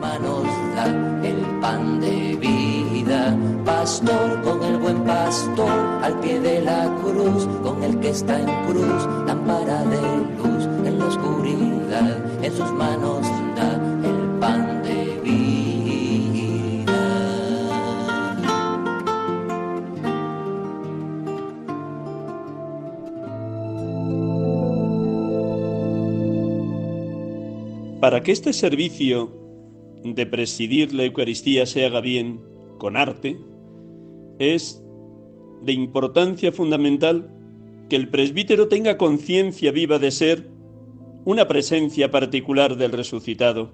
Manos da el pan de vida, pastor con el buen pastor, al pie de la cruz, con el que está en cruz, lámpara de luz en la oscuridad, en sus manos da el pan de vida. Para que este servicio de presidir la Eucaristía se haga bien, con arte, es de importancia fundamental que el presbítero tenga conciencia viva de ser una presencia particular del resucitado.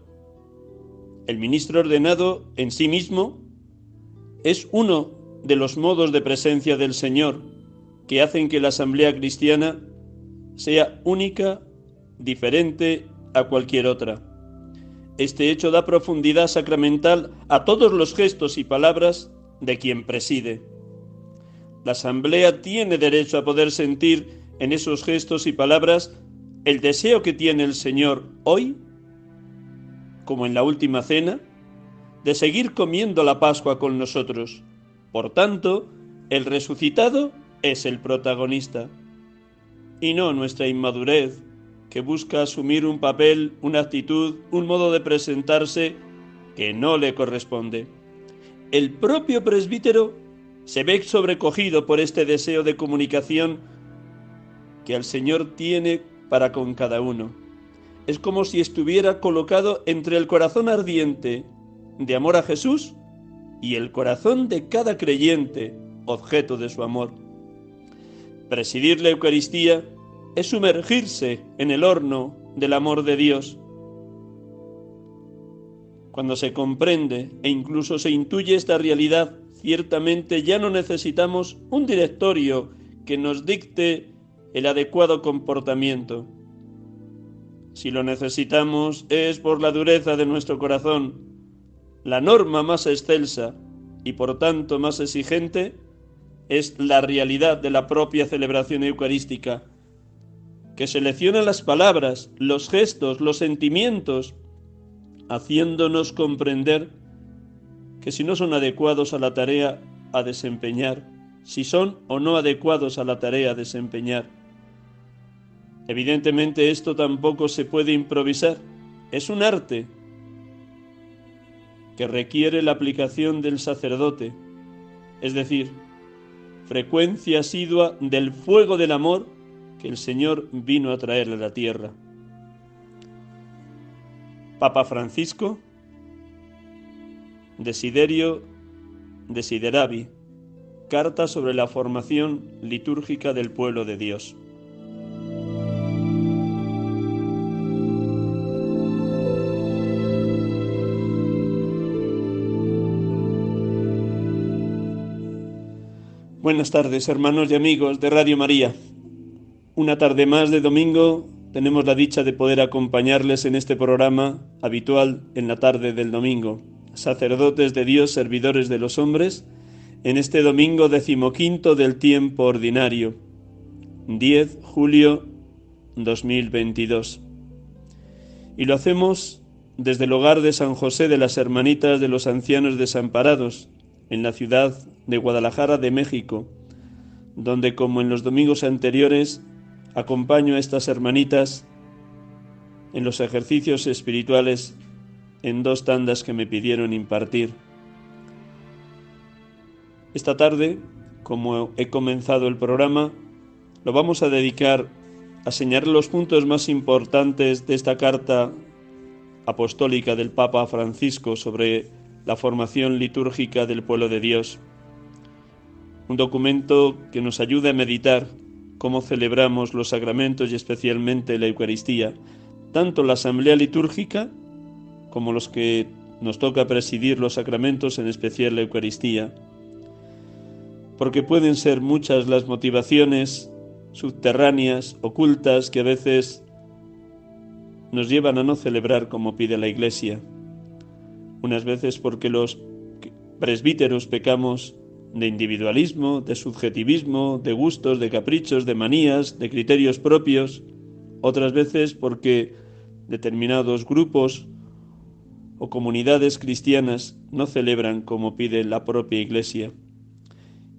El ministro ordenado en sí mismo es uno de los modos de presencia del Señor que hacen que la asamblea cristiana sea única, diferente a cualquier otra. Este hecho da profundidad sacramental a todos los gestos y palabras de quien preside. La asamblea tiene derecho a poder sentir en esos gestos y palabras el deseo que tiene el Señor hoy, como en la última cena, de seguir comiendo la Pascua con nosotros. Por tanto, el resucitado es el protagonista, y no nuestra inmadurez, que busca asumir un papel, una actitud, un modo de presentarse que no le corresponde. El propio presbítero se ve sobrecogido por este deseo de comunicación que el Señor tiene para con cada uno. Es como si estuviera colocado entre el corazón ardiente de amor a Jesús y el corazón de cada creyente, objeto de su amor. Presidir la Eucaristía es sumergirse en el horno del amor de Dios. Cuando se comprende e incluso se intuye esta realidad, ciertamente ya no necesitamos un directorio que nos dicte el adecuado comportamiento. Si lo necesitamos es por la dureza de nuestro corazón. La norma más excelsa y por tanto más exigente es la realidad de la propia celebración eucarística, que selecciona las palabras, los gestos, los sentimientos, haciéndonos comprender que si no son adecuados a la tarea a desempeñar, si son o no adecuados a la tarea a desempeñar. Evidentemente esto tampoco se puede improvisar, es un arte que requiere la aplicación del sacerdote, es decir, frecuencia asidua del fuego del amor el Señor vino a traer a la tierra. Papa Francisco, Desiderio Desideravi, Carta sobre la formación litúrgica del pueblo de Dios. Buenas tardes, hermanos y amigos de Radio María. Una tarde más de domingo tenemos la dicha de poder acompañarles en este programa habitual en la tarde del domingo. Sacerdotes de Dios, servidores de los hombres, en este domingo decimoquinto del tiempo ordinario, 10 julio 2022. Y lo hacemos desde el hogar de San José de las Hermanitas de los Ancianos Desamparados, en la ciudad de Guadalajara de México, donde como en los domingos anteriores acompaño a estas hermanitas en los ejercicios espirituales en dos tandas que me pidieron impartir. Esta tarde, como he comenzado el programa, lo vamos a dedicar a señalar los puntos más importantes de esta carta apostólica del Papa Francisco sobre la formación litúrgica del pueblo de Dios. Un documento que nos ayuda a meditar cómo celebramos los sacramentos y especialmente la Eucaristía, tanto la asamblea litúrgica como los que nos toca presidir los sacramentos, en especial la Eucaristía, porque pueden ser muchas las motivaciones subterráneas, ocultas, que a veces nos llevan a no celebrar como pide la Iglesia. Unas veces porque los presbíteros pecamos de individualismo, de subjetivismo, de gustos, de caprichos, de manías, de criterios propios, otras veces porque determinados grupos o comunidades cristianas no celebran como pide la propia Iglesia.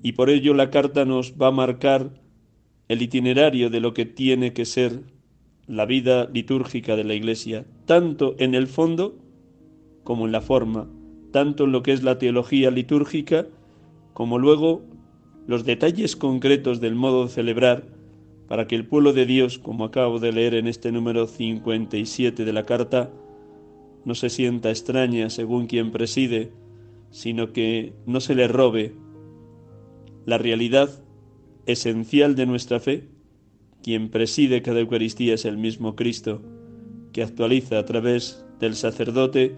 Y por ello la carta nos va a marcar el itinerario de lo que tiene que ser la vida litúrgica de la Iglesia, tanto en el fondo como en la forma, tanto en lo que es la teología litúrgica, como luego los detalles concretos del modo de celebrar, para que el pueblo de Dios, como acabo de leer en este número 57 de la carta, no se sienta extraña según quien preside, sino que no se le robe la realidad esencial de nuestra fe, quien preside cada Eucaristía es el mismo Cristo, que actualiza a través del sacerdote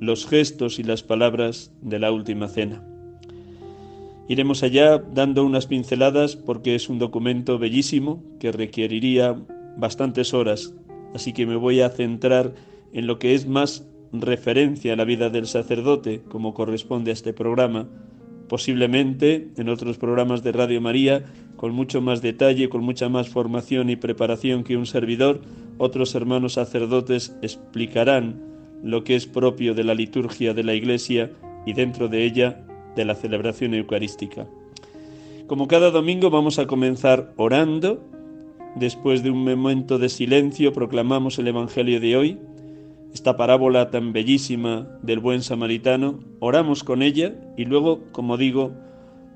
los gestos y las palabras de la última cena. Iremos allá dando unas pinceladas porque es un documento bellísimo que requeriría bastantes horas, así que me voy a centrar en lo que es más referencia a la vida del sacerdote, como corresponde a este programa, posiblemente en otros programas de Radio María, con mucho más detalle, con mucha más formación y preparación que un servidor, otros hermanos sacerdotes explicarán lo que es propio de la liturgia de la Iglesia y dentro de ella de la celebración eucarística. Como cada domingo vamos a comenzar orando, después de un momento de silencio proclamamos el Evangelio de hoy, esta parábola tan bellísima del buen samaritano, oramos con ella y luego, como digo,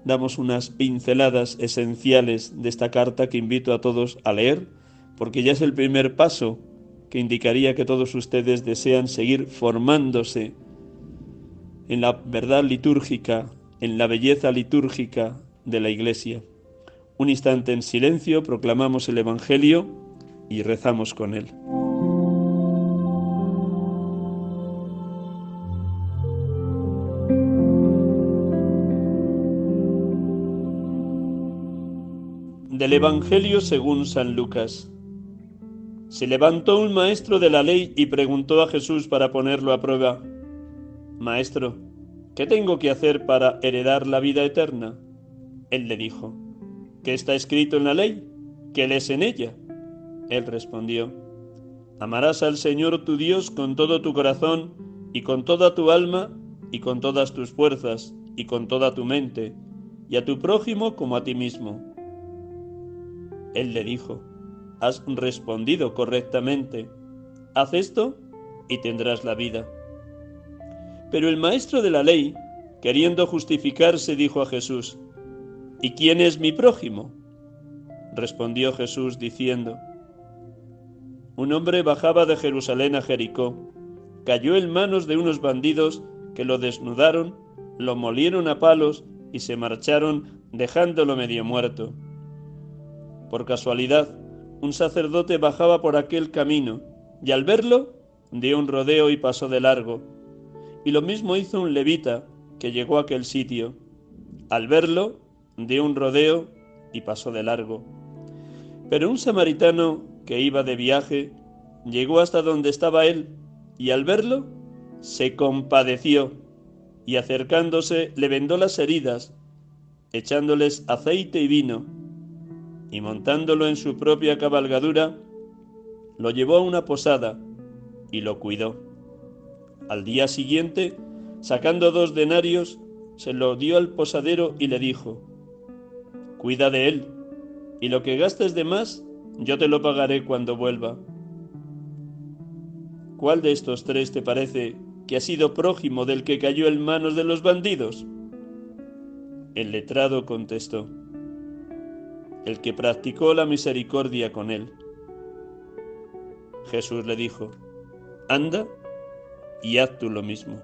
damos unas pinceladas esenciales de esta carta que invito a todos a leer, porque ya es el primer paso que indicaría que todos ustedes desean seguir formándose en la verdad litúrgica, en la belleza litúrgica de la Iglesia. Un instante en silencio, proclamamos el Evangelio y rezamos con él. Del Evangelio según San Lucas. Se levantó un maestro de la ley y preguntó a Jesús para ponerlo a prueba, Maestro, ¿qué tengo que hacer para heredar la vida eterna? Él le dijo, ¿qué está escrito en la ley? ¿Qué lees en ella? Él respondió, Amarás al Señor tu Dios con todo tu corazón y con toda tu alma y con todas tus fuerzas y con toda tu mente, y a tu prójimo como a ti mismo. Él le dijo, has respondido correctamente, haz esto y tendrás la vida. Pero el maestro de la ley, queriendo justificarse, dijo a Jesús, ¿Y quién es mi prójimo? Respondió Jesús diciendo, Un hombre bajaba de Jerusalén a Jericó, cayó en manos de unos bandidos que lo desnudaron, lo molieron a palos y se marcharon dejándolo medio muerto. Por casualidad, un sacerdote bajaba por aquel camino, y al verlo, dio un rodeo y pasó de largo. Y lo mismo hizo un levita, que llegó a aquel sitio. Al verlo, dio un rodeo y pasó de largo. Pero un samaritano que iba de viaje, llegó hasta donde estaba él, y al verlo, se compadeció, y acercándose le vendó las heridas, echándoles aceite y vino, y montándolo en su propia cabalgadura, lo llevó a una posada y lo cuidó. Al día siguiente, sacando dos denarios, se lo dio al posadero y le dijo, Cuida de él, y lo que gastes de más, yo te lo pagaré cuando vuelva. ¿Cuál de estos tres te parece que ha sido prójimo del que cayó en manos de los bandidos? El letrado contestó, el que practicó la misericordia con él. Jesús le dijo, anda y haz tú lo mismo.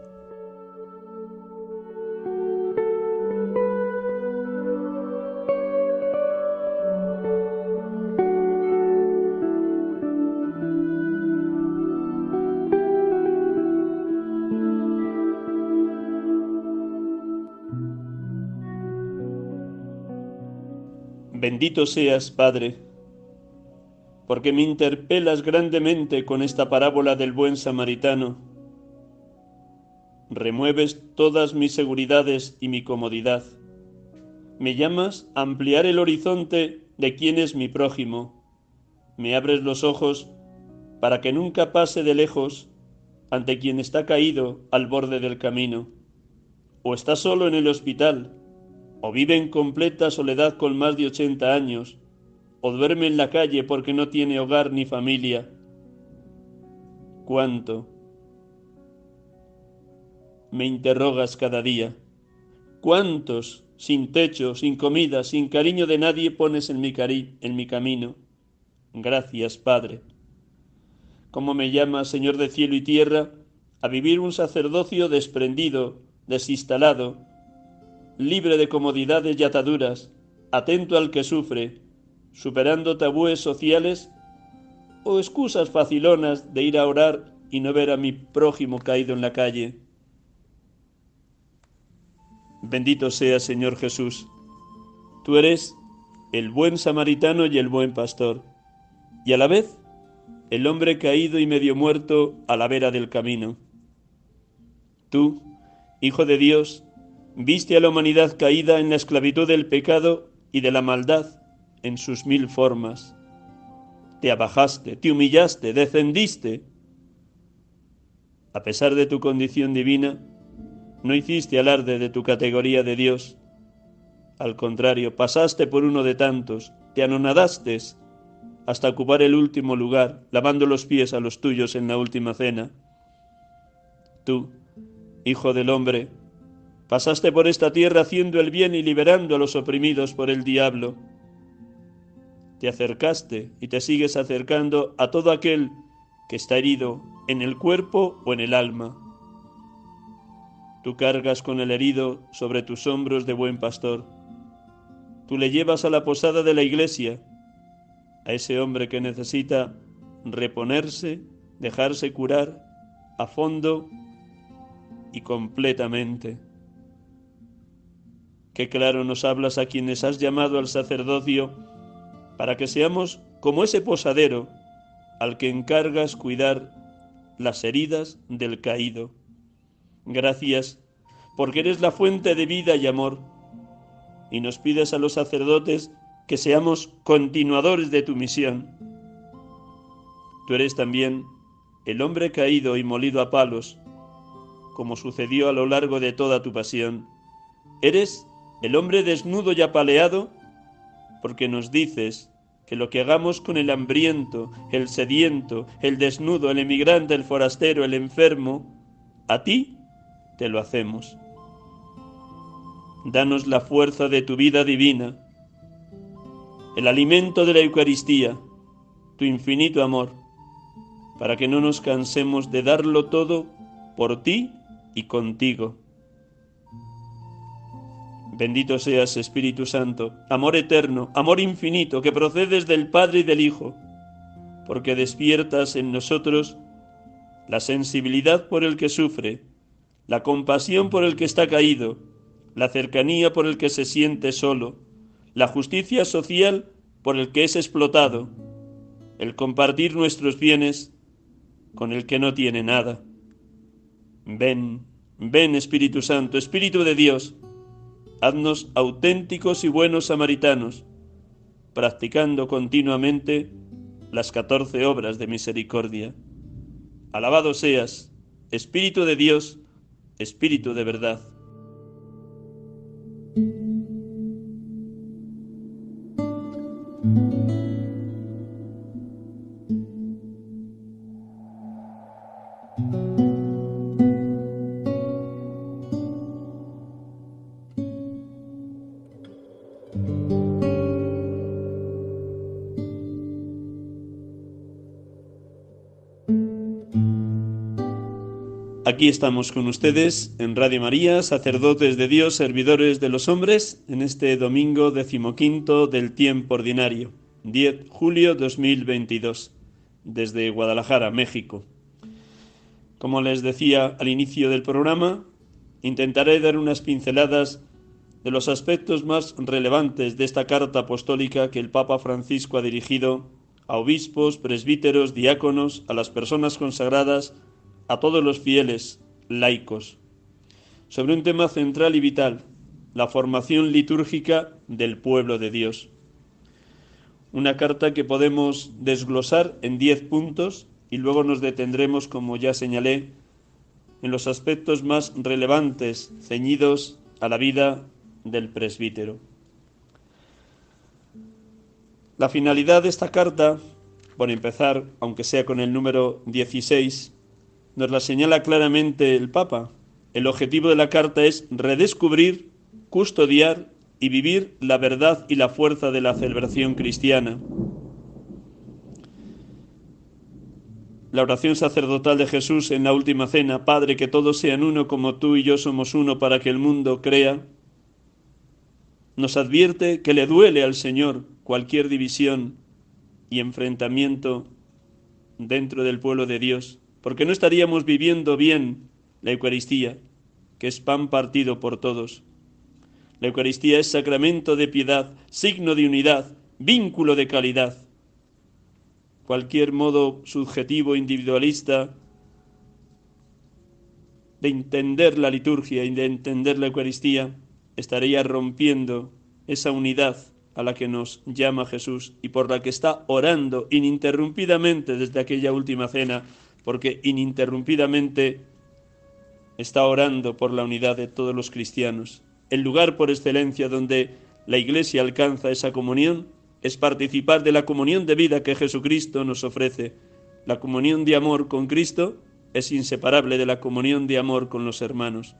Bendito seas, Padre, porque me interpelas grandemente con esta parábola del buen samaritano. Remueves todas mis seguridades y mi comodidad. Me llamas a ampliar el horizonte de quién es mi prójimo. Me abres los ojos para que nunca pase de lejos ante quien está caído al borde del camino, o está solo en el hospital, o vive en completa soledad con más de ochenta años, o duerme en la calle porque no tiene hogar ni familia. ¿Cuánto? Me interrogas cada día. ¿Cuántos, sin techo, sin comida, sin cariño de nadie, pones en mi, cari en mi camino? Gracias, Padre. ¿Cómo me llamas, Señor de cielo y tierra, a vivir un sacerdocio desprendido, desinstalado, libre de comodidades y ataduras, atento al que sufre, superando tabúes sociales o excusas facilonas de ir a orar y no ver a mi prójimo caído en la calle. Bendito sea Señor Jesús. Tú eres el buen samaritano y el buen pastor, y a la vez el hombre caído y medio muerto a la vera del camino. Tú, Hijo de Dios, viste a la humanidad caída en la esclavitud del pecado y de la maldad, en sus mil formas. Te abajaste, te humillaste, descendiste. A pesar de tu condición divina, no hiciste alarde de tu categoría de Dios. Al contrario, pasaste por uno de tantos, te anonadaste hasta ocupar el último lugar, lavando los pies a los tuyos en la última cena. Tú, Hijo del hombre, pasaste por esta tierra haciendo el bien y liberando a los oprimidos por el diablo te acercaste y te sigues acercando a todo aquel que está herido en el cuerpo o en el alma. Tú cargas con el herido sobre tus hombros de buen pastor. Tú le llevas a la posada de la iglesia, a ese hombre que necesita reponerse, dejarse curar a fondo y completamente. Qué claro nos hablas a quienes has llamado al sacerdocio para que seamos como ese posadero al que encargas cuidar las heridas del caído. Gracias, porque eres la fuente de vida y amor, y nos pides a los sacerdotes que seamos continuadores de tu misión. Tú eres también el hombre caído y molido a palos, como sucedió a lo largo de toda tu pasión. Eres el hombre desnudo y apaleado porque nos dices que lo que hagamos con el hambriento, el sediento, el desnudo, el emigrante, el forastero, el enfermo, a ti te lo hacemos. Danos la fuerza de tu vida divina, el alimento de la Eucaristía, tu infinito amor, para que no nos cansemos de darlo todo por ti y contigo. Bendito seas, Espíritu Santo, amor eterno, amor infinito, que procedes del Padre y del Hijo, porque despiertas en nosotros la sensibilidad por el que sufre, la compasión por el que está caído, la cercanía por el que se siente solo, la justicia social por el que es explotado, el compartir nuestros bienes con el que no tiene nada. Ven, ven Espíritu Santo, Espíritu de Dios, haznos auténticos y buenos samaritanos, practicando continuamente las catorce obras de misericordia. Alabado seas, Espíritu de Dios, Espíritu de verdad. Aquí estamos con ustedes en Radio María, sacerdotes de Dios, servidores de los hombres, en este domingo decimoquinto del tiempo ordinario, 10 julio 2022, desde Guadalajara, México. Como les decía al inicio del programa, intentaré dar unas pinceladas de los aspectos más relevantes de esta carta apostólica que el Papa Francisco ha dirigido a obispos, presbíteros, diáconos, a las personas consagradas, a todos los fieles, laicos, sobre un tema central y vital, la formación litúrgica del pueblo de Dios. Una carta que podemos desglosar en diez puntos y luego nos detendremos, como ya señalé, en los aspectos más relevantes ceñidos a la vida del presbítero. La finalidad de esta carta, por empezar, aunque sea con el número 16, nos la señala claramente el Papa. El objetivo de la carta es redescubrir, custodiar y vivir la verdad y la fuerza de la celebración cristiana. La oración sacerdotal de Jesús en la última cena, Padre, que todos sean uno como tú y yo somos uno para que el mundo crea, nos advierte que le duele al Señor cualquier división y enfrentamiento dentro del pueblo de Dios, porque no estaríamos viviendo bien la Eucaristía, que es pan partido por todos. La Eucaristía es sacramento de piedad, signo de unidad, vínculo de calidad. Cualquier modo subjetivo, individualista, de entender la liturgia y de entender la Eucaristía, estaría rompiendo esa unidad a la que nos llama Jesús y por la que está orando ininterrumpidamente desde aquella última cena, porque ininterrumpidamente está orando por la unidad de todos los cristianos. El lugar por excelencia donde la Iglesia alcanza esa comunión es participar de la comunión de vida que Jesucristo nos ofrece. La comunión de amor con Cristo es inseparable de la comunión de amor con los hermanos.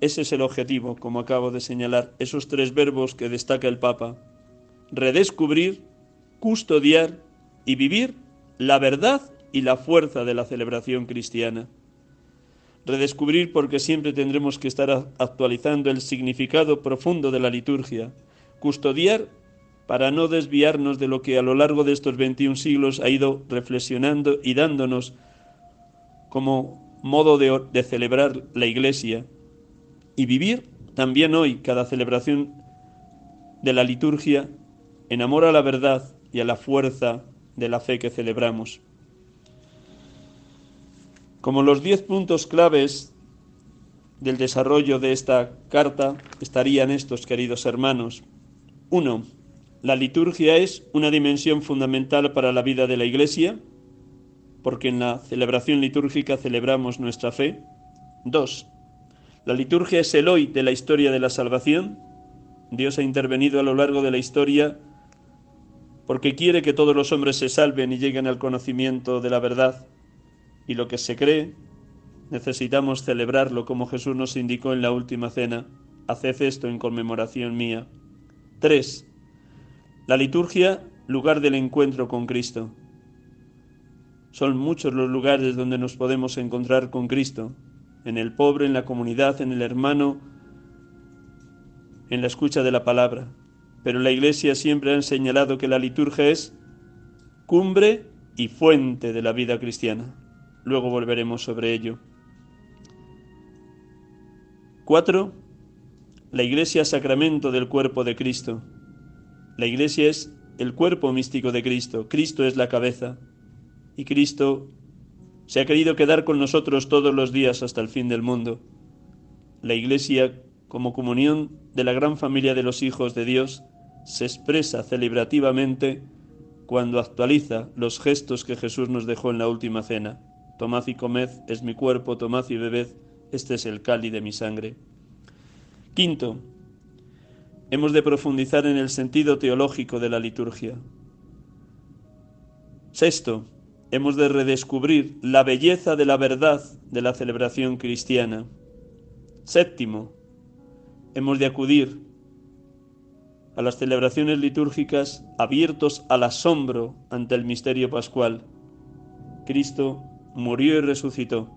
Ese es el objetivo, como acabo de señalar, esos tres verbos que destaca el Papa. Redescubrir, custodiar y vivir la verdad y la fuerza de la celebración cristiana. Redescubrir porque siempre tendremos que estar actualizando el significado profundo de la liturgia. Custodiar para no desviarnos de lo que a lo largo de estos 21 siglos ha ido reflexionando y dándonos como modo de, de celebrar la Iglesia y vivir también hoy cada celebración de la liturgia en amor a la verdad y a la fuerza de la fe que celebramos. Como los diez puntos claves del desarrollo de esta carta estarían estos, queridos hermanos. Uno, la liturgia es una dimensión fundamental para la vida de la Iglesia, porque en la celebración litúrgica celebramos nuestra fe. Dos, la liturgia es el hoy de la historia de la salvación. Dios ha intervenido a lo largo de la historia porque quiere que todos los hombres se salven y lleguen al conocimiento de la verdad. Y lo que se cree, necesitamos celebrarlo como Jesús nos indicó en la última cena. Haced esto en conmemoración mía. 3. La liturgia, lugar del encuentro con Cristo. Son muchos los lugares donde nos podemos encontrar con Cristo en el pobre, en la comunidad, en el hermano, en la escucha de la palabra. Pero la Iglesia siempre ha señalado que la liturgia es cumbre y fuente de la vida cristiana. Luego volveremos sobre ello. 4. La Iglesia sacramento del cuerpo de Cristo. La Iglesia es el cuerpo místico de Cristo. Cristo es la cabeza. Y Cristo se ha querido quedar con nosotros todos los días hasta el fin del mundo. La Iglesia, como comunión de la gran familia de los hijos de Dios, se expresa celebrativamente cuando actualiza los gestos que Jesús nos dejó en la última cena. Tomad y comed, es mi cuerpo, tomad y bebed, este es el cáliz de mi sangre. Quinto, hemos de profundizar en el sentido teológico de la liturgia. Sexto, hemos de redescubrir la belleza de la verdad de la celebración cristiana. Séptimo, hemos de acudir a las celebraciones litúrgicas abiertos al asombro ante el misterio pascual. Cristo murió y resucitó.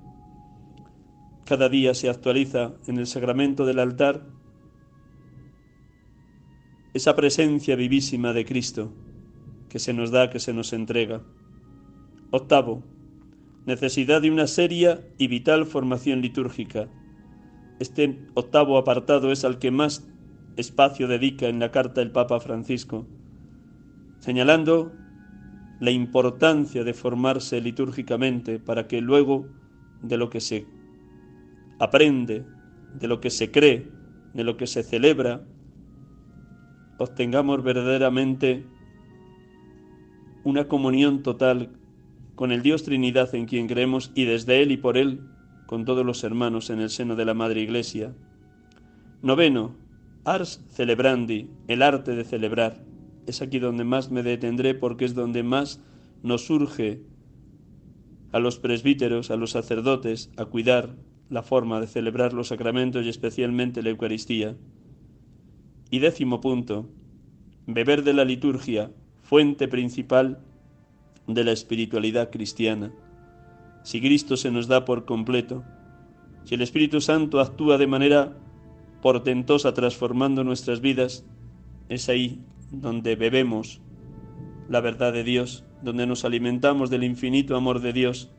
Cada día se actualiza en el sacramento del altar esa presencia vivísima de Cristo que se nos da, que se nos entrega. Octavo, necesidad de una seria y vital formación litúrgica. Este octavo apartado es al que más espacio dedica en la carta el Papa Francisco, señalando la importancia de formarse litúrgicamente para que luego de lo que se aprende, de lo que se cree, de lo que se celebra, obtengamos verdaderamente una comunión total con el Dios Trinidad en quien creemos y desde Él y por Él con todos los hermanos en el seno de la Madre Iglesia. Noveno, ars celebrandi, el arte de celebrar. Es aquí donde más me detendré porque es donde más nos surge a los presbíteros, a los sacerdotes, a cuidar la forma de celebrar los sacramentos y especialmente la Eucaristía. Y décimo punto, beber de la liturgia, fuente principal de la espiritualidad cristiana. Si Cristo se nos da por completo, si el Espíritu Santo actúa de manera portentosa transformando nuestras vidas, es ahí donde bebemos la verdad de Dios, donde nos alimentamos del infinito amor de Dios,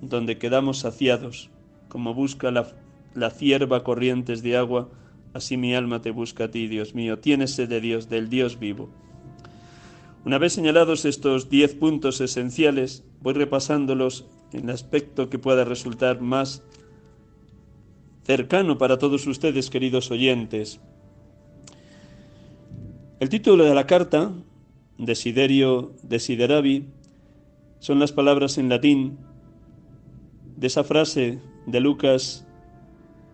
donde quedamos saciados, como busca la, la cierva corrientes de agua, Así mi alma te busca a ti, Dios mío. Tienes de Dios, del Dios vivo. Una vez señalados estos diez puntos esenciales, voy repasándolos en el aspecto que pueda resultar más cercano para todos ustedes, queridos oyentes. El título de la carta, Desiderio Desideravi, son las palabras en latín de esa frase de Lucas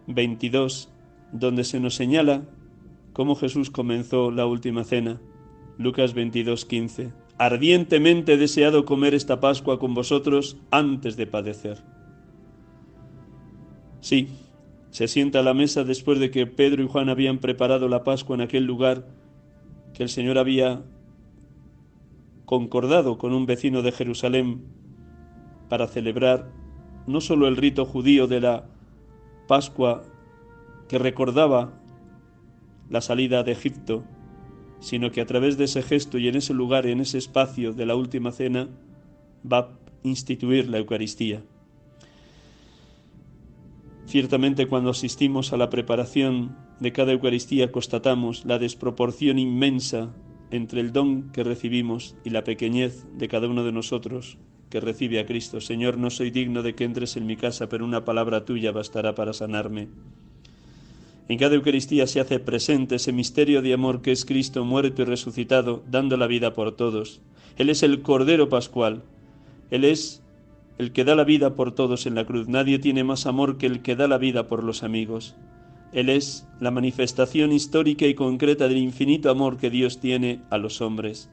22, donde se nos señala cómo Jesús comenzó la última cena. Lucas 22:15. Ardientemente he deseado comer esta Pascua con vosotros antes de padecer. Sí, se sienta a la mesa después de que Pedro y Juan habían preparado la Pascua en aquel lugar que el Señor había concordado con un vecino de Jerusalén para celebrar no sólo el rito judío de la Pascua que recordaba la salida de Egipto, sino que a través de ese gesto y en ese lugar, en ese espacio de la última cena, va a instituir la Eucaristía. Ciertamente cuando asistimos a la preparación de cada Eucaristía constatamos la desproporción inmensa entre el don que recibimos y la pequeñez de cada uno de nosotros que recibe a Cristo. Señor, no soy digno de que entres en mi casa, pero una palabra tuya bastará para sanarme. En cada Eucaristía se hace presente ese misterio de amor que es Cristo muerto y resucitado, dando la vida por todos. Él es el Cordero Pascual. Él es el que da la vida por todos en la cruz. Nadie tiene más amor que el que da la vida por los amigos. Él es la manifestación histórica y concreta del infinito amor que Dios tiene a los hombres.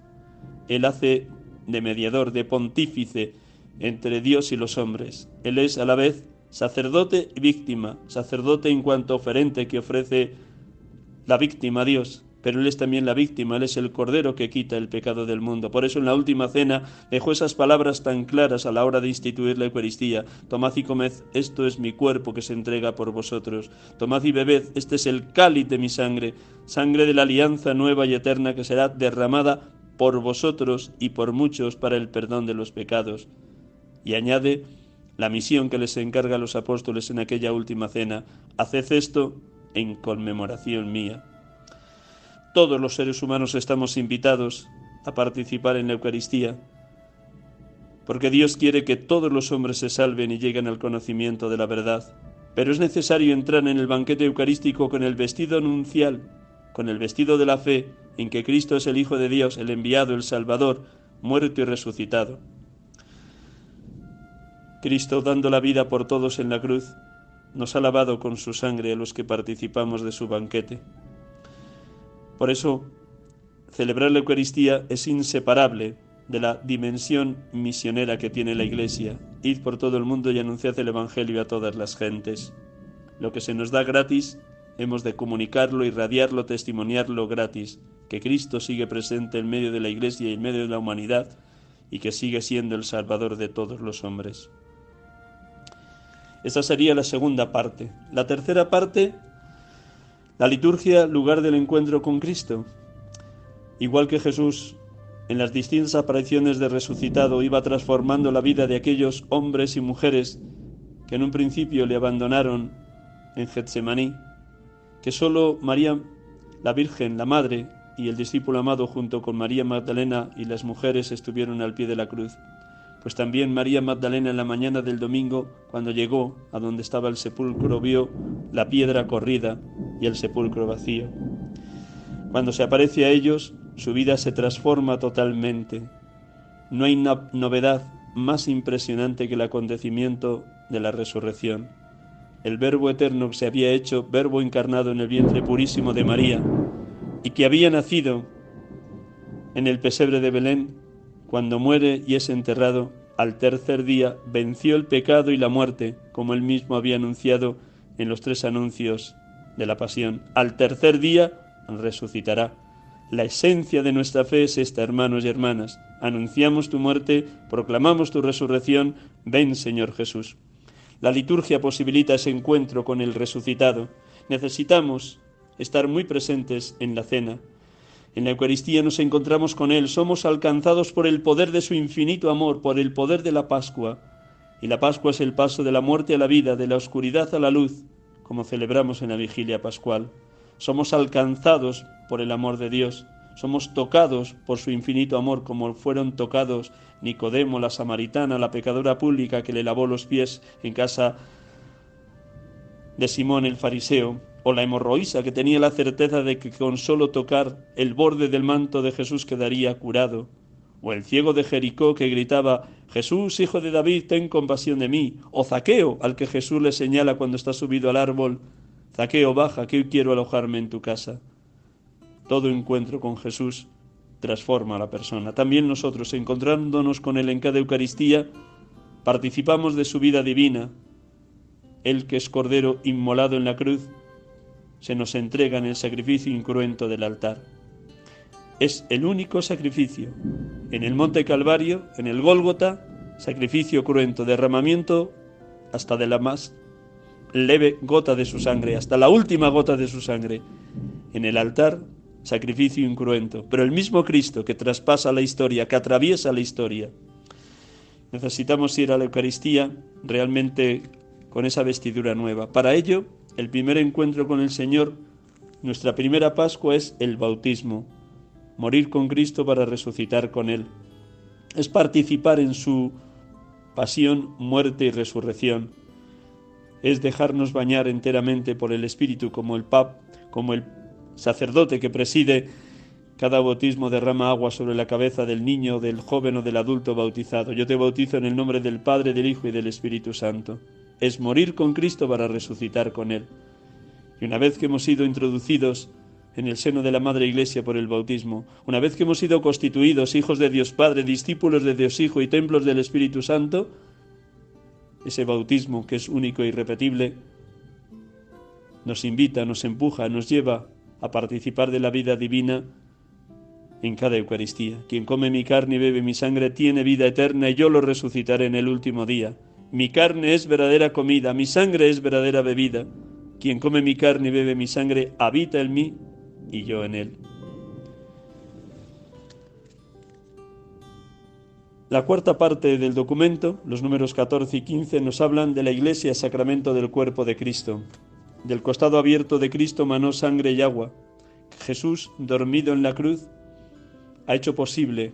Él hace de mediador, de pontífice entre Dios y los hombres. Él es a la vez sacerdote y víctima, sacerdote en cuanto oferente que ofrece la víctima a Dios, pero Él es también la víctima, Él es el Cordero que quita el pecado del mundo. Por eso en la última cena dejó esas palabras tan claras a la hora de instituir la Eucaristía. Tomad y comed, esto es mi cuerpo que se entrega por vosotros. Tomad y bebed, este es el cáliz de mi sangre, sangre de la alianza nueva y eterna que será derramada por vosotros y por muchos para el perdón de los pecados. Y añade, la misión que les encarga a los apóstoles en aquella última cena, haced esto en conmemoración mía. Todos los seres humanos estamos invitados a participar en la Eucaristía, porque Dios quiere que todos los hombres se salven y lleguen al conocimiento de la verdad. Pero es necesario entrar en el banquete eucarístico con el vestido anuncial, con el vestido de la fe, en que Cristo es el Hijo de Dios, el enviado, el Salvador, muerto y resucitado. Cristo, dando la vida por todos en la cruz, nos ha lavado con su sangre a los que participamos de su banquete. Por eso, celebrar la Eucaristía es inseparable de la dimensión misionera que tiene la Iglesia. Id por todo el mundo y anunciad el Evangelio a todas las gentes. Lo que se nos da gratis, hemos de comunicarlo, irradiarlo, testimoniarlo gratis, que Cristo sigue presente en medio de la Iglesia y en medio de la humanidad y que sigue siendo el Salvador de todos los hombres. Esa sería la segunda parte. La tercera parte, la liturgia, lugar del encuentro con Cristo. Igual que Jesús en las distintas apariciones de resucitado iba transformando la vida de aquellos hombres y mujeres que en un principio le abandonaron en Getsemaní, que sólo María, la Virgen, la Madre y el discípulo amado junto con María Magdalena y las mujeres estuvieron al pie de la cruz. Pues también María Magdalena en la mañana del domingo, cuando llegó a donde estaba el sepulcro, vio la piedra corrida y el sepulcro vacío. Cuando se aparece a ellos, su vida se transforma totalmente. No hay novedad más impresionante que el acontecimiento de la resurrección. El Verbo eterno que se había hecho Verbo encarnado en el vientre purísimo de María y que había nacido en el pesebre de Belén, cuando muere y es enterrado, al tercer día venció el pecado y la muerte, como él mismo había anunciado en los tres anuncios de la pasión. Al tercer día resucitará. La esencia de nuestra fe es esta, hermanos y hermanas. Anunciamos tu muerte, proclamamos tu resurrección. Ven, Señor Jesús. La liturgia posibilita ese encuentro con el resucitado. Necesitamos estar muy presentes en la cena. En la Eucaristía nos encontramos con Él, somos alcanzados por el poder de su infinito amor, por el poder de la Pascua. Y la Pascua es el paso de la muerte a la vida, de la oscuridad a la luz, como celebramos en la vigilia pascual. Somos alcanzados por el amor de Dios, somos tocados por su infinito amor, como fueron tocados Nicodemo, la samaritana, la pecadora pública que le lavó los pies en casa de Simón el fariseo, o la hemorroísa que tenía la certeza de que con solo tocar el borde del manto de Jesús quedaría curado, o el ciego de Jericó que gritaba Jesús, hijo de David, ten compasión de mí, o Zaqueo, al que Jesús le señala cuando está subido al árbol Zaqueo, baja, que hoy quiero alojarme en tu casa. Todo encuentro con Jesús transforma a la persona. También nosotros, encontrándonos con Él en cada Eucaristía, participamos de su vida divina. Él que es Cordero inmolado en la cruz, se nos entrega en el sacrificio incruento del altar. Es el único sacrificio. En el Monte Calvario, en el Gólgota, sacrificio cruento, derramamiento hasta de la más leve gota de su sangre, hasta la última gota de su sangre. En el altar, sacrificio incruento, pero el mismo Cristo que traspasa la historia, que atraviesa la historia. Necesitamos ir a la Eucaristía realmente con esa vestidura nueva. Para ello, el primer encuentro con el Señor, nuestra primera Pascua es el bautismo, morir con Cristo para resucitar con Él. Es participar en su pasión, muerte y resurrección es dejarnos bañar enteramente por el Espíritu como el pap, como el sacerdote que preside cada bautismo derrama agua sobre la cabeza del niño, del joven o del adulto bautizado. Yo te bautizo en el nombre del Padre, del Hijo y del Espíritu Santo. Es morir con Cristo para resucitar con Él. Y una vez que hemos sido introducidos en el seno de la Madre Iglesia por el bautismo, una vez que hemos sido constituidos hijos de Dios Padre, discípulos de Dios Hijo y templos del Espíritu Santo, ese bautismo que es único e irrepetible, nos invita, nos empuja, nos lleva a participar de la vida divina en cada Eucaristía. Quien come mi carne y bebe mi sangre tiene vida eterna y yo lo resucitaré en el último día. Mi carne es verdadera comida, mi sangre es verdadera bebida. Quien come mi carne y bebe mi sangre habita en mí y yo en él. La cuarta parte del documento, los números 14 y 15, nos hablan de la Iglesia sacramento del cuerpo de Cristo. Del costado abierto de Cristo manó sangre y agua. Jesús, dormido en la cruz, ha hecho posible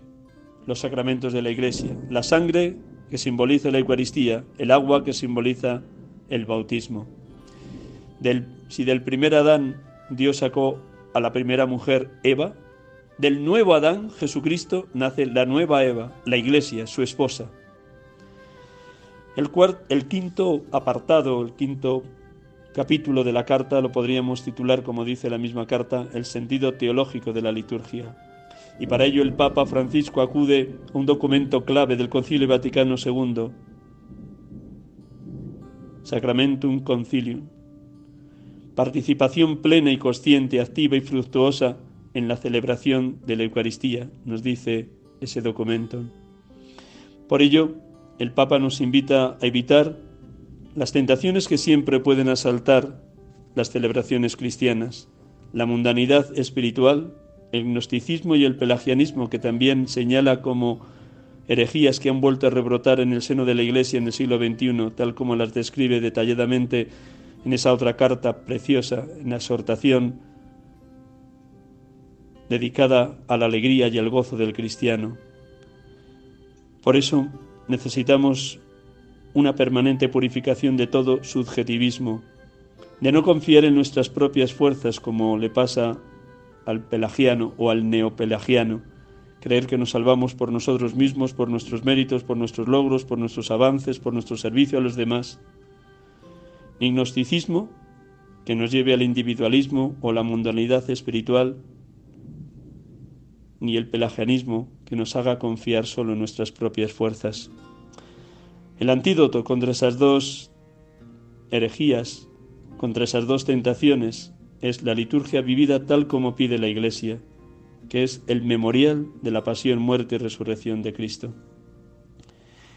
los sacramentos de la Iglesia. La sangre que simboliza la Eucaristía, el agua que simboliza el bautismo. Si del primer Adán Dios sacó a la primera mujer Eva, del nuevo Adán, Jesucristo, nace la nueva Eva, la Iglesia, su esposa. El, el quinto apartado, el quinto capítulo de la carta lo podríamos titular, como dice la misma carta, el sentido teológico de la liturgia. Y para ello el Papa Francisco acude a un documento clave del Concilio Vaticano II, Sacramentum Concilium. Participación plena y consciente, activa y fructuosa en la celebración de la Eucaristía, nos dice ese documento. Por ello, el Papa nos invita a evitar las tentaciones que siempre pueden asaltar las celebraciones cristianas, la mundanidad espiritual, el gnosticismo y el pelagianismo, que también señala como herejías que han vuelto a rebrotar en el seno de la Iglesia en el siglo XXI, tal como las describe detalladamente en esa otra carta preciosa, en exhortación dedicada a la alegría y al gozo del cristiano. Por eso necesitamos una permanente purificación de todo subjetivismo, de no confiar en nuestras propias fuerzas como le pasa al pelagiano o al neopelagiano, creer que nos salvamos por nosotros mismos, por nuestros méritos, por nuestros logros, por nuestros avances, por nuestro servicio a los demás. Ni gnosticismo, que nos lleve al individualismo o la mundanidad espiritual, ni el pelagianismo, que nos haga confiar solo en nuestras propias fuerzas. El antídoto contra esas dos herejías, contra esas dos tentaciones, es la liturgia vivida tal como pide la Iglesia, que es el memorial de la pasión, muerte y resurrección de Cristo.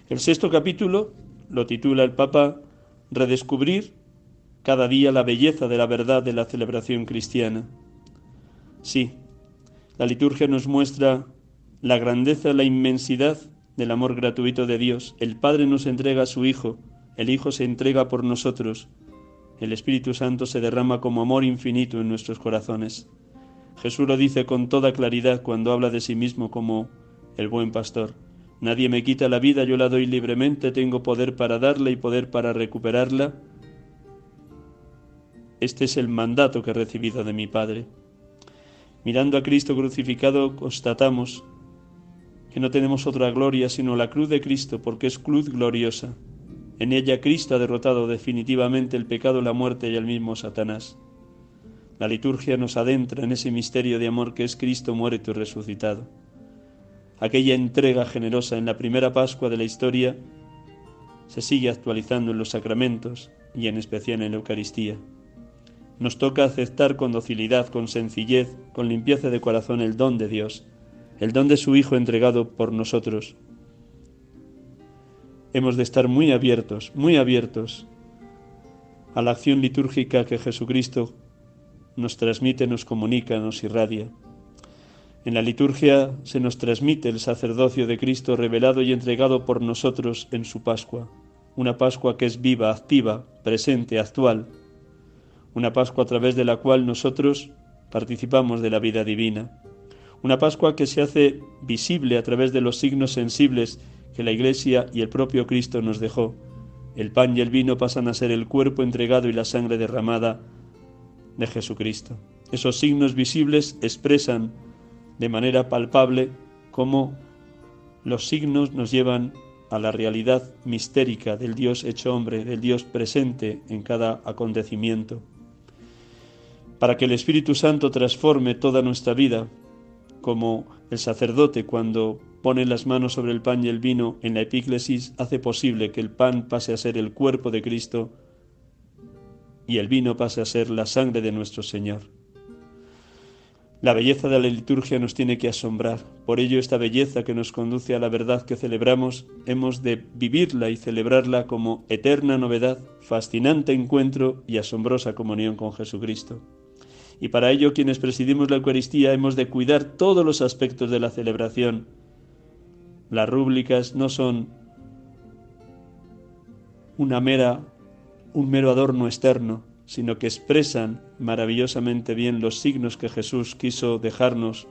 El sexto capítulo lo titula el Papa Redescubrir cada día la belleza de la verdad de la celebración cristiana. Sí, la liturgia nos muestra la grandeza, la inmensidad del amor gratuito de Dios. El Padre nos entrega a su Hijo, el Hijo se entrega por nosotros, el Espíritu Santo se derrama como amor infinito en nuestros corazones. Jesús lo dice con toda claridad cuando habla de sí mismo como el buen pastor. Nadie me quita la vida, yo la doy libremente, tengo poder para darla y poder para recuperarla. Este es el mandato que he recibido de mi Padre. Mirando a Cristo crucificado, constatamos que no tenemos otra gloria sino la cruz de Cristo, porque es cruz gloriosa. En ella Cristo ha derrotado definitivamente el pecado, la muerte y el mismo Satanás. La liturgia nos adentra en ese misterio de amor que es Cristo muerto y resucitado. Aquella entrega generosa en la primera Pascua de la historia se sigue actualizando en los sacramentos y en especial en la Eucaristía. Nos toca aceptar con docilidad, con sencillez, con limpieza de corazón el don de Dios, el don de su Hijo entregado por nosotros. Hemos de estar muy abiertos, muy abiertos a la acción litúrgica que Jesucristo nos transmite, nos comunica, nos irradia. En la liturgia se nos transmite el sacerdocio de Cristo revelado y entregado por nosotros en su Pascua, una Pascua que es viva, activa, presente, actual, una Pascua a través de la cual nosotros participamos de la vida divina, una Pascua que se hace visible a través de los signos sensibles que la Iglesia y el propio Cristo nos dejó. El pan y el vino pasan a ser el cuerpo entregado y la sangre derramada de Jesucristo. Esos signos visibles expresan de manera palpable cómo los signos nos llevan a la realidad mistérica del Dios hecho hombre, del Dios presente en cada acontecimiento. Para que el Espíritu Santo transforme toda nuestra vida, como el sacerdote cuando pone las manos sobre el pan y el vino en la epíclesis hace posible que el pan pase a ser el cuerpo de Cristo y el vino pase a ser la sangre de nuestro Señor. La belleza de la liturgia nos tiene que asombrar. Por ello esta belleza que nos conduce a la verdad que celebramos, hemos de vivirla y celebrarla como eterna novedad, fascinante encuentro y asombrosa comunión con Jesucristo. Y para ello quienes presidimos la Eucaristía hemos de cuidar todos los aspectos de la celebración. Las rúbricas no son una mera un mero adorno externo, sino que expresan maravillosamente bien los signos que Jesús quiso dejarnos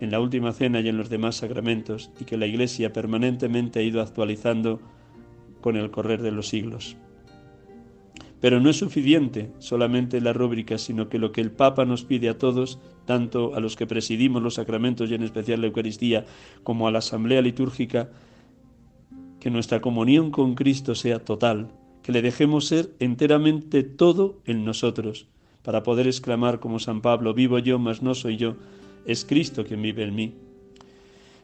en la última cena y en los demás sacramentos y que la Iglesia permanentemente ha ido actualizando con el correr de los siglos. Pero no es suficiente solamente la rúbrica, sino que lo que el Papa nos pide a todos, tanto a los que presidimos los sacramentos y en especial la Eucaristía, como a la Asamblea Litúrgica, que nuestra comunión con Cristo sea total, que le dejemos ser enteramente todo en nosotros, para poder exclamar como San Pablo, vivo yo, mas no soy yo, es Cristo quien vive en mí.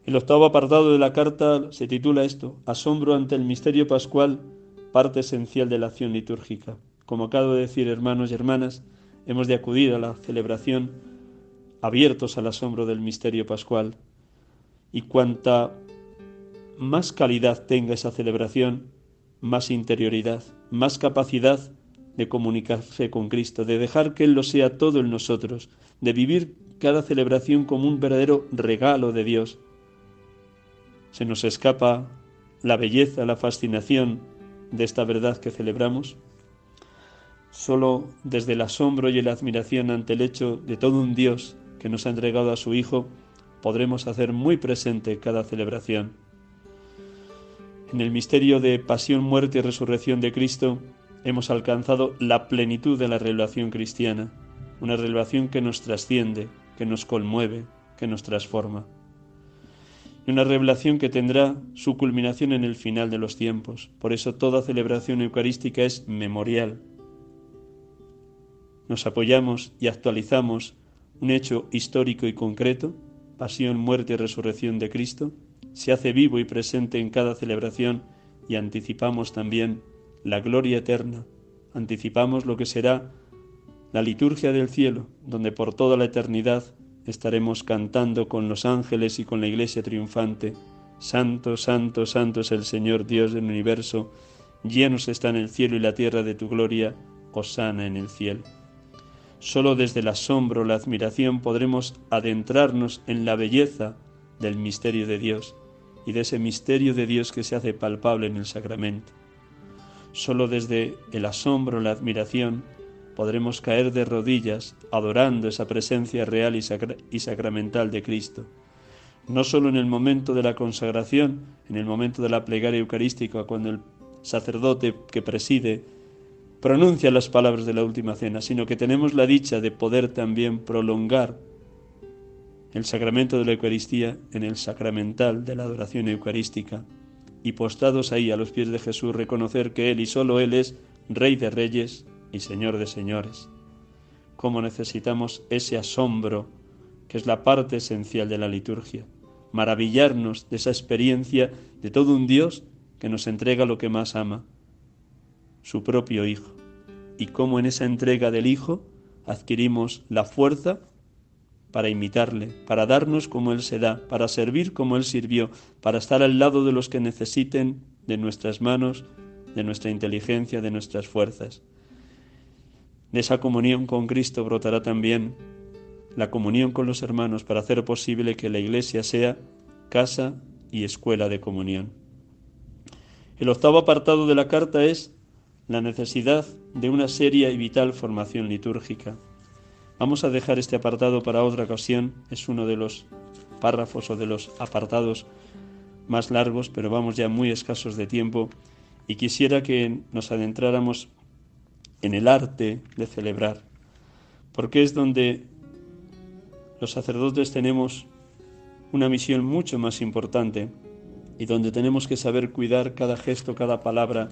El octavo apartado de la carta se titula esto, Asombro ante el misterio pascual, parte esencial de la acción litúrgica. Como acabo de decir, hermanos y hermanas, hemos de acudir a la celebración abiertos al asombro del misterio pascual. Y cuanta más calidad tenga esa celebración, más interioridad, más capacidad de comunicarse con Cristo, de dejar que Él lo sea todo en nosotros, de vivir cada celebración como un verdadero regalo de Dios. Se nos escapa la belleza, la fascinación de esta verdad que celebramos. Solo desde el asombro y la admiración ante el hecho de todo un Dios que nos ha entregado a su Hijo, podremos hacer muy presente cada celebración. En el misterio de pasión, muerte y resurrección de Cristo hemos alcanzado la plenitud de la revelación cristiana, una revelación que nos trasciende, que nos conmueve, que nos transforma. Y una revelación que tendrá su culminación en el final de los tiempos. Por eso toda celebración eucarística es memorial. Nos apoyamos y actualizamos un hecho histórico y concreto, pasión, muerte y resurrección de Cristo, se hace vivo y presente en cada celebración y anticipamos también la gloria eterna, anticipamos lo que será la liturgia del cielo, donde por toda la eternidad estaremos cantando con los ángeles y con la iglesia triunfante, Santo, Santo, Santo es el Señor Dios del universo, llenos están el cielo y la tierra de tu gloria, Osana en el cielo. Solo desde el asombro, la admiración podremos adentrarnos en la belleza del misterio de Dios y de ese misterio de Dios que se hace palpable en el sacramento. Solo desde el asombro, la admiración, podremos caer de rodillas adorando esa presencia real y, sacramental de Cristo. No solo en el momento de la consagración, en el momento de la plegaria eucarística, cuando el sacerdote que preside pronuncia las palabras de la última cena, sino que tenemos la dicha de poder también prolongar el sacramento de la Eucaristía en el sacramental de la adoración eucarística y postados ahí a los pies de Jesús reconocer que Él y solo Él es Rey de Reyes y Señor de Señores. Cómo necesitamos ese asombro que es la parte esencial de la liturgia, maravillarnos de esa experiencia de todo un Dios que nos entrega lo que más ama, su propio Hijo, y cómo en esa entrega del Hijo adquirimos la fuerza para imitarle, para darnos como Él se da, para servir como Él sirvió, para estar al lado de los que necesiten de nuestras manos, de nuestra inteligencia, de nuestras fuerzas. De esa comunión con Cristo brotará también la comunión con los hermanos para hacer posible que la Iglesia sea casa y escuela de comunión. El octavo apartado de la carta es la necesidad de una seria y vital formación litúrgica. Vamos a dejar este apartado para otra ocasión, es uno de los párrafos o de los apartados más largos, pero vamos ya muy escasos de tiempo y quisiera que nos adentráramos en el arte de celebrar, porque es donde los sacerdotes tenemos una misión mucho más importante y donde tenemos que saber cuidar cada gesto, cada palabra,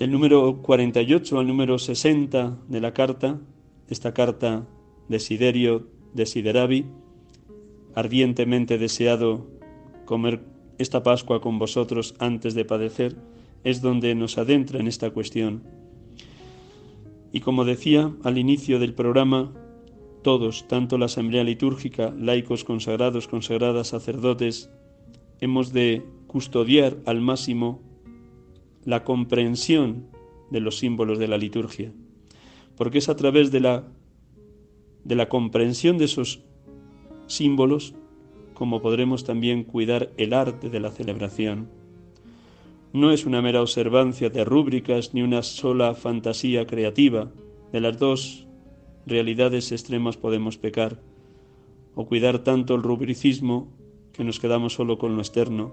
del número 48 al número 60 de la carta, esta carta de Siderio de Sideravi, ardientemente deseado comer esta Pascua con vosotros antes de padecer, es donde nos adentra en esta cuestión. Y como decía al inicio del programa, todos, tanto la Asamblea Litúrgica, laicos consagrados, consagradas, sacerdotes, hemos de custodiar al máximo la comprensión de los símbolos de la liturgia, porque es a través de la, de la comprensión de esos símbolos como podremos también cuidar el arte de la celebración. No es una mera observancia de rúbricas ni una sola fantasía creativa. De las dos realidades extremas podemos pecar, o cuidar tanto el rubricismo que nos quedamos solo con lo externo,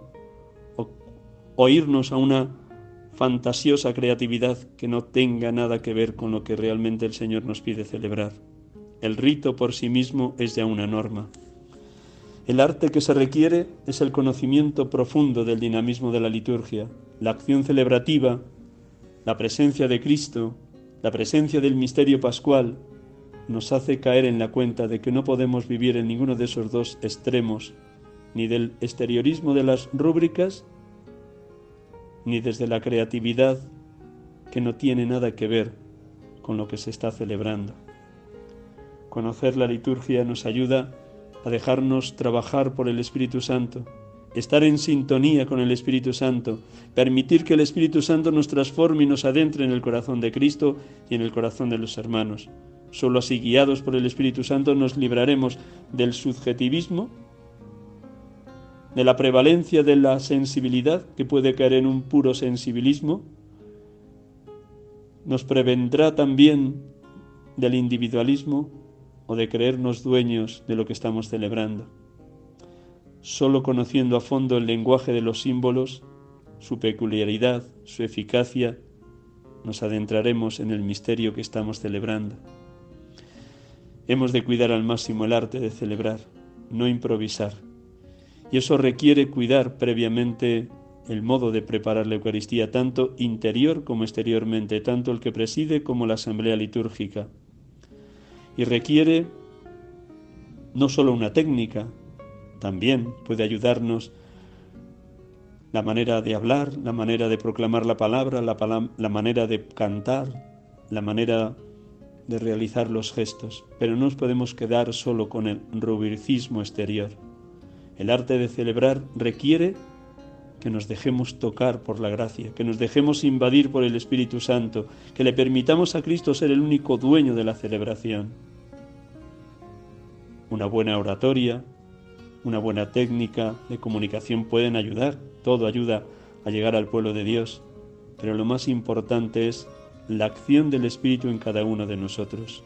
o irnos a una fantasiosa creatividad que no tenga nada que ver con lo que realmente el Señor nos pide celebrar. El rito por sí mismo es ya una norma. El arte que se requiere es el conocimiento profundo del dinamismo de la liturgia, la acción celebrativa, la presencia de Cristo, la presencia del misterio pascual, nos hace caer en la cuenta de que no podemos vivir en ninguno de esos dos extremos, ni del exteriorismo de las rúbricas, ni desde la creatividad que no tiene nada que ver con lo que se está celebrando. Conocer la liturgia nos ayuda a dejarnos trabajar por el Espíritu Santo estar en sintonía con el Espíritu Santo, permitir que el Espíritu Santo nos transforme y nos adentre en el corazón de Cristo y en el corazón de los hermanos. Solo así guiados por el Espíritu Santo nos libraremos del subjetivismo, de la prevalencia de la sensibilidad que puede caer en un puro sensibilismo, nos prevendrá también del individualismo o de creernos dueños de lo que estamos celebrando. Solo conociendo a fondo el lenguaje de los símbolos, su peculiaridad, su eficacia, nos adentraremos en el misterio que estamos celebrando. Hemos de cuidar al máximo el arte de celebrar, no improvisar. Y eso requiere cuidar previamente el modo de preparar la Eucaristía, tanto interior como exteriormente, tanto el que preside como la asamblea litúrgica. Y requiere no solo una técnica, también puede ayudarnos la manera de hablar, la manera de proclamar la palabra, la, manera de cantar, la manera de realizar los gestos, pero no nos podemos quedar solo con el rubricismo exterior. El arte de celebrar requiere que nos dejemos tocar por la gracia, que nos dejemos invadir por el Espíritu Santo, que le permitamos a Cristo ser el único dueño de la celebración. Una buena oratoria, una buena técnica de comunicación pueden ayudar, todo ayuda a llegar al pueblo de Dios, pero lo más importante es la acción del Espíritu en cada uno de nosotros.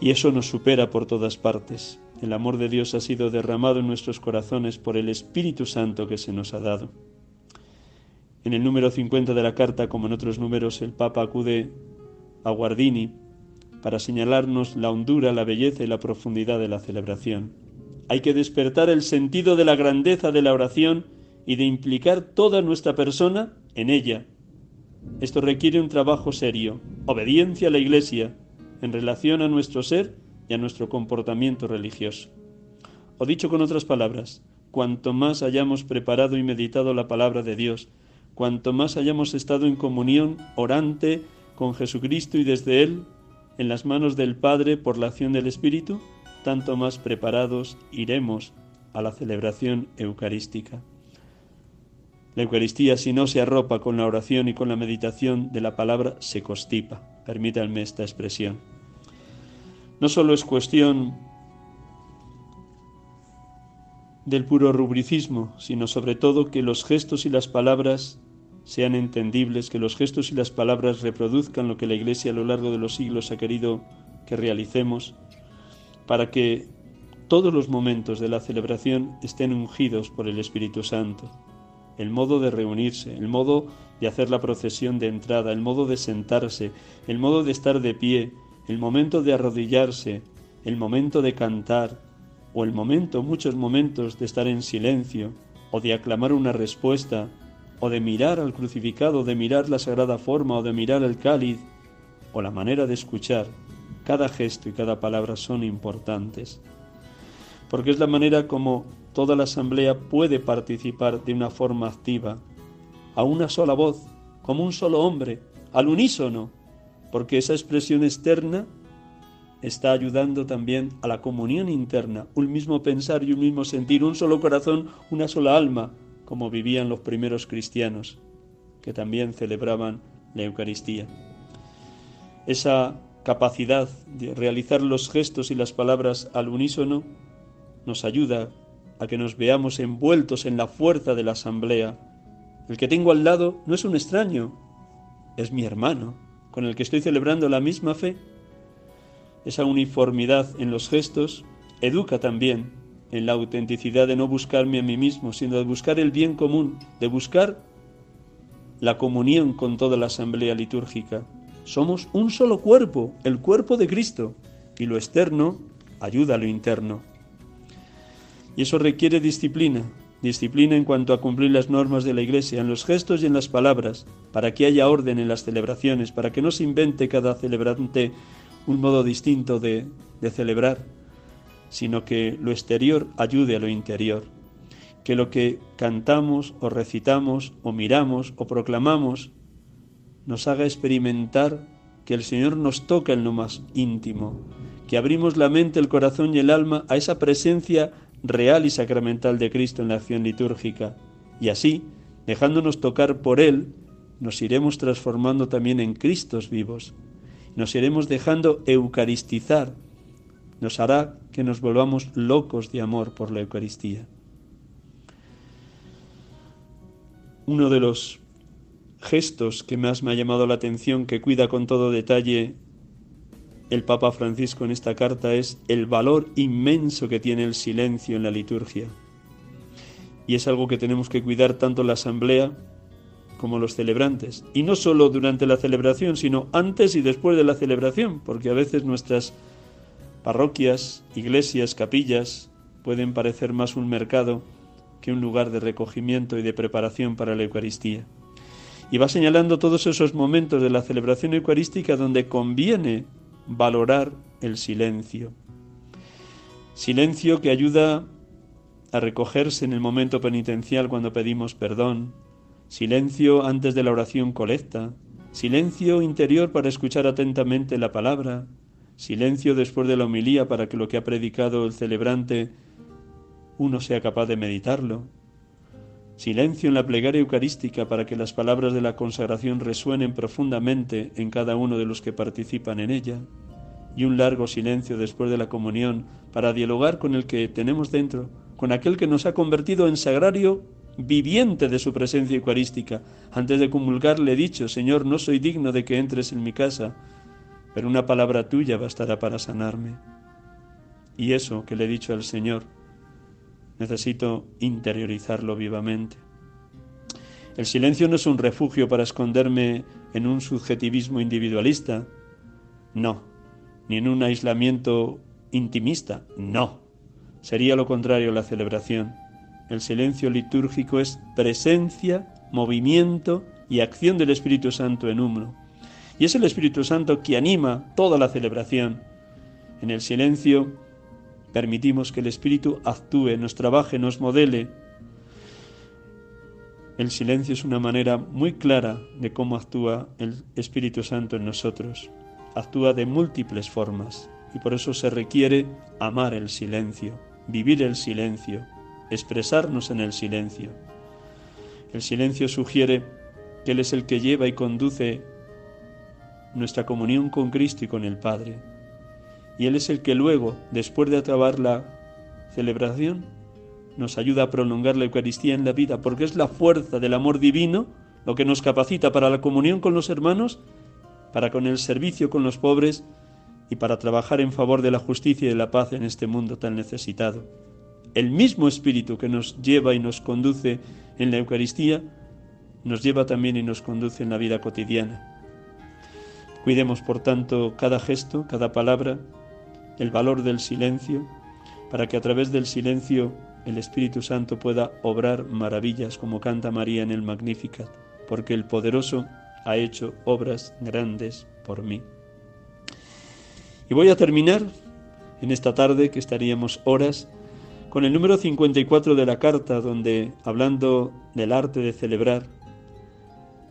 Y eso nos supera por todas partes. El amor de Dios ha sido derramado en nuestros corazones por el Espíritu Santo que se nos ha dado. En el número 50 de la carta, como en otros números, el Papa acude a Guardini para señalarnos la hondura, la belleza y la profundidad de la celebración. Hay que despertar el sentido de la grandeza de la oración y de implicar toda nuestra persona en ella, esto requiere un trabajo serio, obediencia a la Iglesia en relación a nuestro ser y a nuestro comportamiento religioso. O dicho con otras palabras, cuanto más hayamos preparado y meditado la palabra de Dios, cuanto más hayamos estado en comunión orante con Jesucristo y desde Él, en las manos del Padre por la acción del Espíritu, tanto más preparados iremos a la celebración eucarística. La Eucaristía, si no se arropa con la oración y con la meditación de la palabra, se constipa. Permítanme esta expresión. No solo es cuestión del puro rubricismo, sino sobre todo que los gestos y las palabras sean entendibles, que los gestos y las palabras reproduzcan lo que la Iglesia a lo largo de los siglos ha querido que realicemos, para que todos los momentos de la celebración estén ungidos por el Espíritu Santo. El modo de reunirse, el modo de hacer la procesión de entrada, el modo de sentarse, el modo de estar de pie, el momento de arrodillarse, el momento de cantar, o el momento, muchos momentos de estar en silencio, o de aclamar una respuesta, o de mirar al crucificado, de mirar la sagrada forma, o de mirar el cáliz, o la manera de escuchar, cada gesto y cada palabra son importantes, porque es la manera como toda la asamblea puede participar de una forma activa, a una sola voz, como un solo hombre, al unísono, porque esa expresión externa está ayudando también a la comunión interna, un mismo pensar y un mismo sentir, un solo corazón, una sola alma, como vivían los primeros cristianos, que también celebraban la Eucaristía. Esa capacidad de realizar los gestos y las palabras al unísono nos ayuda a que nos veamos envueltos en la fuerza de la asamblea. El que tengo al lado no es un extraño, es mi hermano, con el que estoy celebrando la misma fe. Esa uniformidad en los gestos educa también en la autenticidad de no buscarme a mí mismo, sino de buscar el bien común, de buscar la comunión con toda la asamblea litúrgica. Somos un solo cuerpo, el cuerpo de Cristo, y lo externo ayuda a lo interno. Y eso requiere disciplina, disciplina en cuanto a cumplir las normas de la Iglesia, en los gestos y en las palabras, para que haya orden en las celebraciones, para que no se invente cada celebrante un modo distinto de, de celebrar, sino que lo exterior ayude a lo interior, que lo que cantamos o recitamos o miramos o proclamamos nos haga experimentar que el Señor nos toca en lo más íntimo, que abrimos la mente, el corazón y el alma a esa presencia real y sacramental de Cristo en la acción litúrgica. Y así, dejándonos tocar por Él, nos iremos transformando también en Cristos vivos. Nos iremos dejando eucaristizar. Nos hará que nos volvamos locos de amor por la Eucaristía. Uno de los gestos que más me ha llamado la atención, que cuida con todo detalle el Papa Francisco en esta carta, es el valor inmenso que tiene el silencio en la liturgia. Y es algo que tenemos que cuidar tanto la asamblea como los celebrantes. Y no solo durante la celebración, sino antes y después de la celebración, porque a veces nuestras parroquias, iglesias, capillas pueden parecer más un mercado que un lugar de recogimiento y de preparación para la Eucaristía. Y va señalando todos esos momentos de la celebración eucarística donde conviene valorar el silencio. Silencio que ayuda a recogerse en el momento penitencial cuando pedimos perdón, silencio antes de la oración colecta, silencio interior para escuchar atentamente la palabra, silencio después de la homilía para que lo que ha predicado el celebrante uno sea capaz de meditarlo, Silencio en la plegaria eucarística para que las palabras de la consagración resuenen profundamente en cada uno de los que participan en ella. Y un largo silencio después de la comunión para dialogar con el que tenemos dentro, con aquel que nos ha convertido en sagrario viviente de su presencia eucarística. Antes de comulgar le he dicho, Señor, no soy digno de que entres en mi casa, pero una palabra tuya bastará para sanarme. Y eso que le he dicho al Señor, Necesito interiorizarlo vivamente. El silencio no es un refugio para esconderme en un subjetivismo individualista, no, ni en un aislamiento intimista, no. Sería lo contrario la celebración. El silencio litúrgico es presencia, movimiento y acción del Espíritu Santo en uno. Y es el Espíritu Santo que anima toda la celebración. En el silencio permitimos que el Espíritu actúe, nos trabaje, nos modele. El silencio es una manera muy clara de cómo actúa el Espíritu Santo en nosotros. Actúa de múltiples formas y por eso se requiere amar el silencio, vivir el silencio, expresarnos en el silencio. El silencio sugiere que Él es el que lleva y conduce nuestra comunión con Cristo y con el Padre y Él es el que luego, después de acabar la celebración, nos ayuda a prolongar la Eucaristía en la vida, porque es la fuerza del amor divino lo que nos capacita para la comunión con los hermanos, para con el servicio con los pobres y para trabajar en favor de la justicia y de la paz en este mundo tan necesitado. El mismo Espíritu que nos lleva y nos conduce en la Eucaristía, nos lleva también y nos conduce en la vida cotidiana. Cuidemos, por tanto, cada gesto, cada palabra, el valor del silencio, para que a través del silencio el Espíritu Santo pueda obrar maravillas como canta María en el Magnificat, porque el poderoso ha hecho obras grandes por mí. Y voy a terminar en esta tarde, que estaríamos horas, con el número 54 de la carta, donde, hablando del arte de celebrar,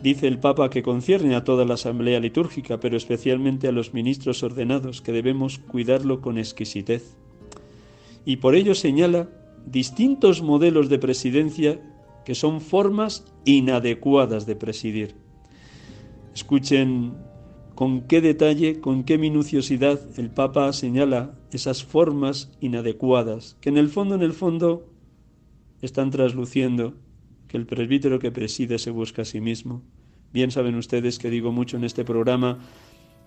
Dice el Papa que concierne a toda la asamblea litúrgica, pero especialmente a los ministros ordenados, que debemos cuidarlo con exquisitez. Y por ello señala distintos modelos de presidencia que son formas inadecuadas de presidir. Escuchen con qué detalle, con qué minuciosidad el Papa señala esas formas inadecuadas, que en el fondo, en el fondo, están trasluciendo que el presbítero que preside se busca a sí mismo. Bien saben ustedes que digo mucho en este programa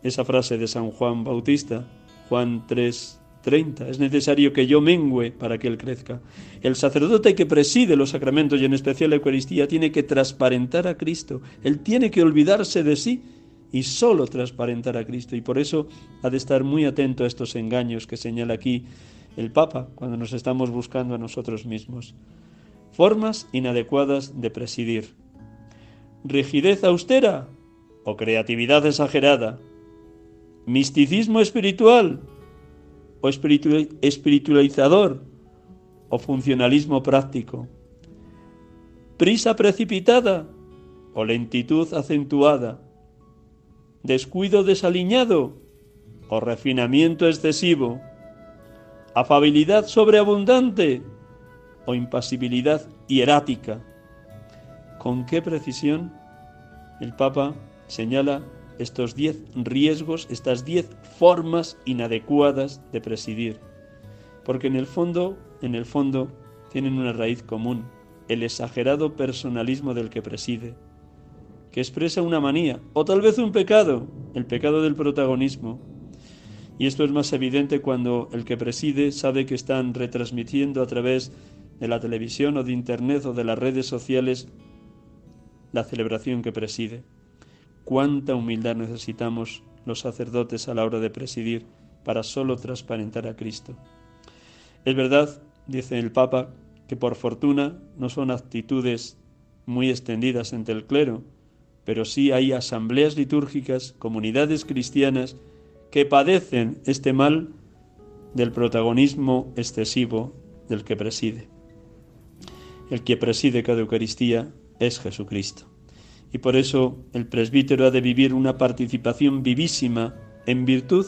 esa frase de San Juan Bautista, Juan 3:30, es necesario que yo mengüe para que él crezca. El sacerdote que preside los sacramentos y en especial la Eucaristía tiene que transparentar a Cristo, él tiene que olvidarse de sí y solo transparentar a Cristo y por eso ha de estar muy atento a estos engaños que señala aquí el Papa cuando nos estamos buscando a nosotros mismos formas inadecuadas de presidir. Rigidez austera o creatividad exagerada. Misticismo espiritual o espiritualizador o funcionalismo práctico. Prisa precipitada o lentitud acentuada. Descuido desaliñado o refinamiento excesivo. Afabilidad sobreabundante o impasibilidad hierática. ¿Con qué precisión el Papa señala estos diez riesgos, estas diez formas inadecuadas de presidir? Porque en el fondo, en el fondo, tienen una raíz común, el exagerado personalismo del que preside, que expresa una manía, o tal vez un pecado, el pecado del protagonismo, y esto es más evidente cuando el que preside sabe que están retransmitiendo a través de la televisión o de Internet o de las redes sociales la celebración que preside. Cuánta humildad necesitamos los sacerdotes a la hora de presidir para solo transparentar a Cristo. Es verdad, dice el Papa, que por fortuna no son actitudes muy extendidas entre el clero, pero sí hay asambleas litúrgicas, comunidades cristianas, que padecen este mal del protagonismo excesivo del que preside. El que preside cada Eucaristía es Jesucristo. Y por eso el presbítero ha de vivir una participación vivísima en virtud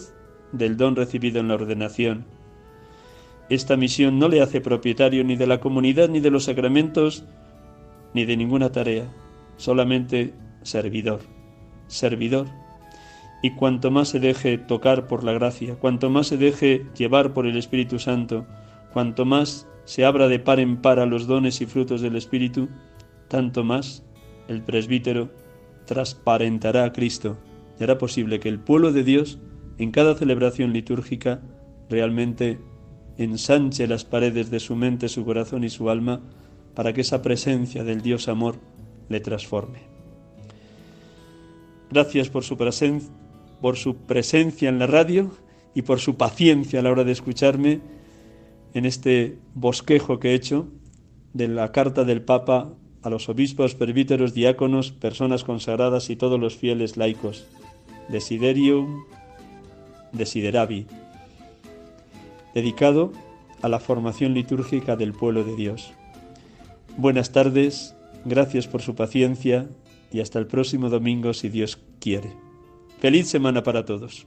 del don recibido en la ordenación. Esta misión no le hace propietario ni de la comunidad, ni de los sacramentos, ni de ninguna tarea, solamente servidor, servidor y cuanto más se deje tocar por la gracia, cuanto más se deje llevar por el Espíritu Santo, cuanto más se abra de par en par a los dones y frutos del Espíritu, tanto más el presbítero transparentará a Cristo y hará posible que el pueblo de Dios en cada celebración litúrgica realmente ensanche las paredes de su mente, su corazón y su alma para que esa presencia del Dios amor le transforme. Gracias por su por su presencia en la radio y por su paciencia a la hora de escucharme en este bosquejo que he hecho de la carta del Papa a los obispos, presbíteros, diáconos, personas consagradas y todos los fieles laicos. Desiderium Desideravi, dedicado a la formación litúrgica del pueblo de Dios. Buenas tardes, gracias por su paciencia y hasta el próximo domingo si Dios quiere. Feliz semana para todos.